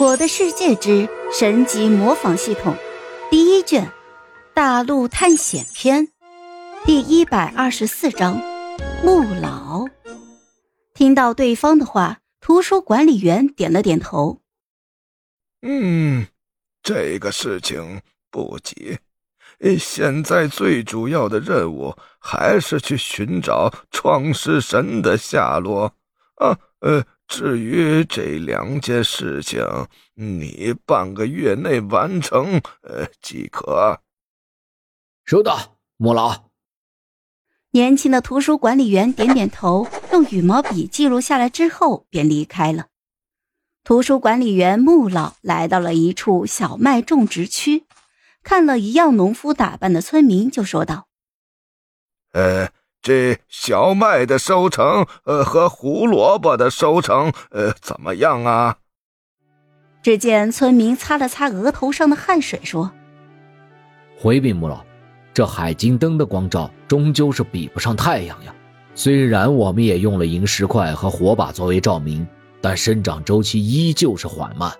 我的世界之神级模仿系统第一卷大陆探险篇第一百二十四章木老。听到对方的话，图书管理员点了点头。嗯，这个事情不急。现在最主要的任务还是去寻找创世神的下落。啊，呃。至于这两件事情，你半个月内完成，呃，即可。收到，穆老。年轻的图书管理员点点头，用羽毛笔记录下来之后便离开了。图书管理员穆老来到了一处小麦种植区，看了一样农夫打扮的村民，就说道：“呃。”这小麦的收成，呃，和胡萝卜的收成，呃，怎么样啊？只见村民擦了擦额头上的汗水，说：“回禀穆老，这海金灯的光照终究是比不上太阳呀。虽然我们也用了萤石块和火把作为照明，但生长周期依旧是缓慢。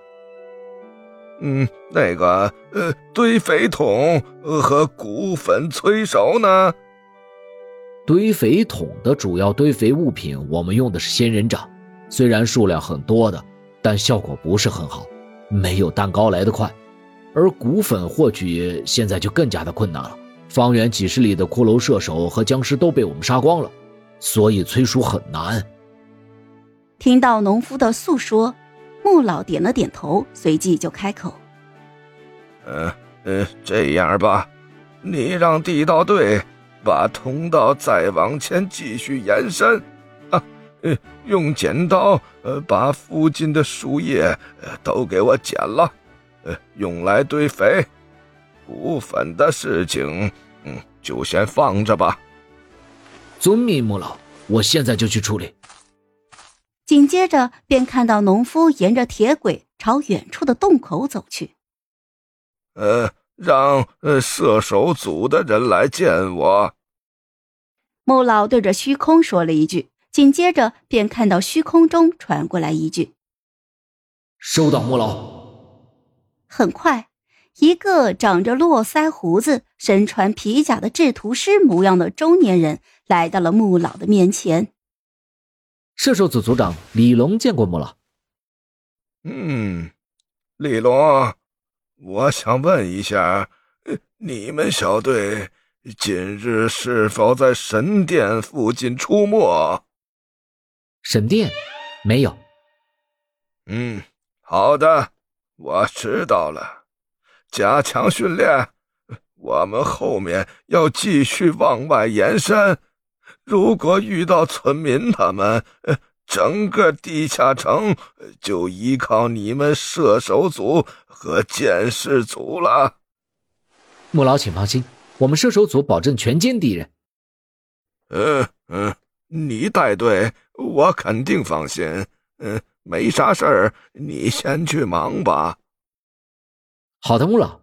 嗯，那个，呃，堆肥桶和骨粉催熟呢？”堆肥桶的主要堆肥物品，我们用的是仙人掌，虽然数量很多的，但效果不是很好，没有蛋糕来得快。而骨粉获取现在就更加的困难了，方圆几十里的骷髅射手和僵尸都被我们杀光了，所以催熟很难。听到农夫的诉说，穆老点了点头，随即就开口：“嗯嗯，这样吧，你让地道队。”把通道再往前继续延伸，啊，用剪刀呃把附近的树叶呃都给我剪了，呃用来堆肥。骨粉的事情，嗯，就先放着吧。遵命，穆老，我现在就去处理。紧接着便看到农夫沿着铁轨朝远处的洞口走去。呃。让呃射手组的人来见我。穆老对着虚空说了一句，紧接着便看到虚空中传过来一句：“收到，穆老。”很快，一个长着络腮胡子、身穿皮甲的制图师模样的中年人来到了穆老的面前。射手组组长李龙见过穆老。嗯，李龙。我想问一下，你们小队今日是否在神殿附近出没？神殿，没有。嗯，好的，我知道了。加强训练，我们后面要继续往外延伸。如果遇到村民，他们……整个地下城就依靠你们射手组和剑士组了。穆老，请放心，我们射手组保证全歼敌人。嗯嗯，你带队，我肯定放心。嗯，没啥事儿，你先去忙吧。好的，穆老。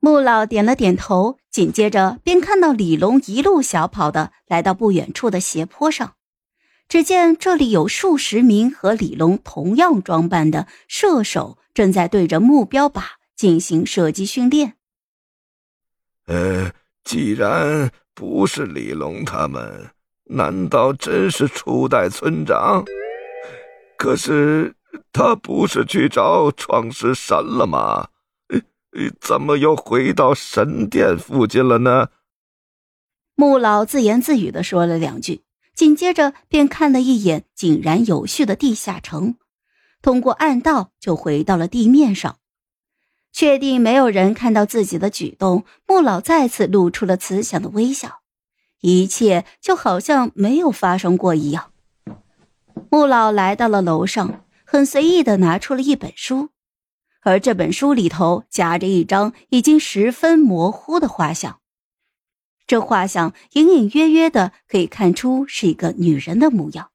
穆老点了点头，紧接着便看到李龙一路小跑的来到不远处的斜坡上。只见这里有数十名和李龙同样装扮的射手，正在对着目标靶进行射击训练。呃，既然不是李龙他们，难道真是初代村长？可是他不是去找创世神了吗？怎么又回到神殿附近了呢？穆老自言自语的说了两句。紧接着便看了一眼井然有序的地下城，通过暗道就回到了地面上。确定没有人看到自己的举动，穆老再次露出了慈祥的微笑，一切就好像没有发生过一样。穆老来到了楼上，很随意的拿出了一本书，而这本书里头夹着一张已经十分模糊的画像。这画像隐隐约约的可以看出是一个女人的模样。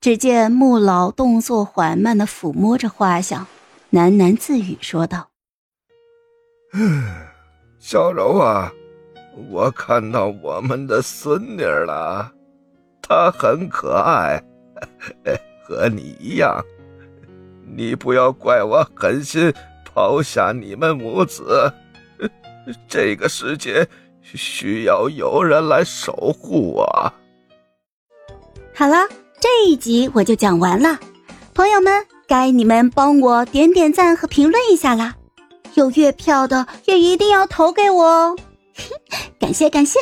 只见穆老动作缓慢的抚摸着画像，喃喃自语说道：“，小柔啊，我看到我们的孙女了，她很可爱，和你一样。你不要怪我狠心抛下你们母子。这个世界需要有人来守护我。好了，这一集我就讲完了，朋友们，该你们帮我点点赞和评论一下啦！有月票的也一定要投给我哦，感 谢感谢。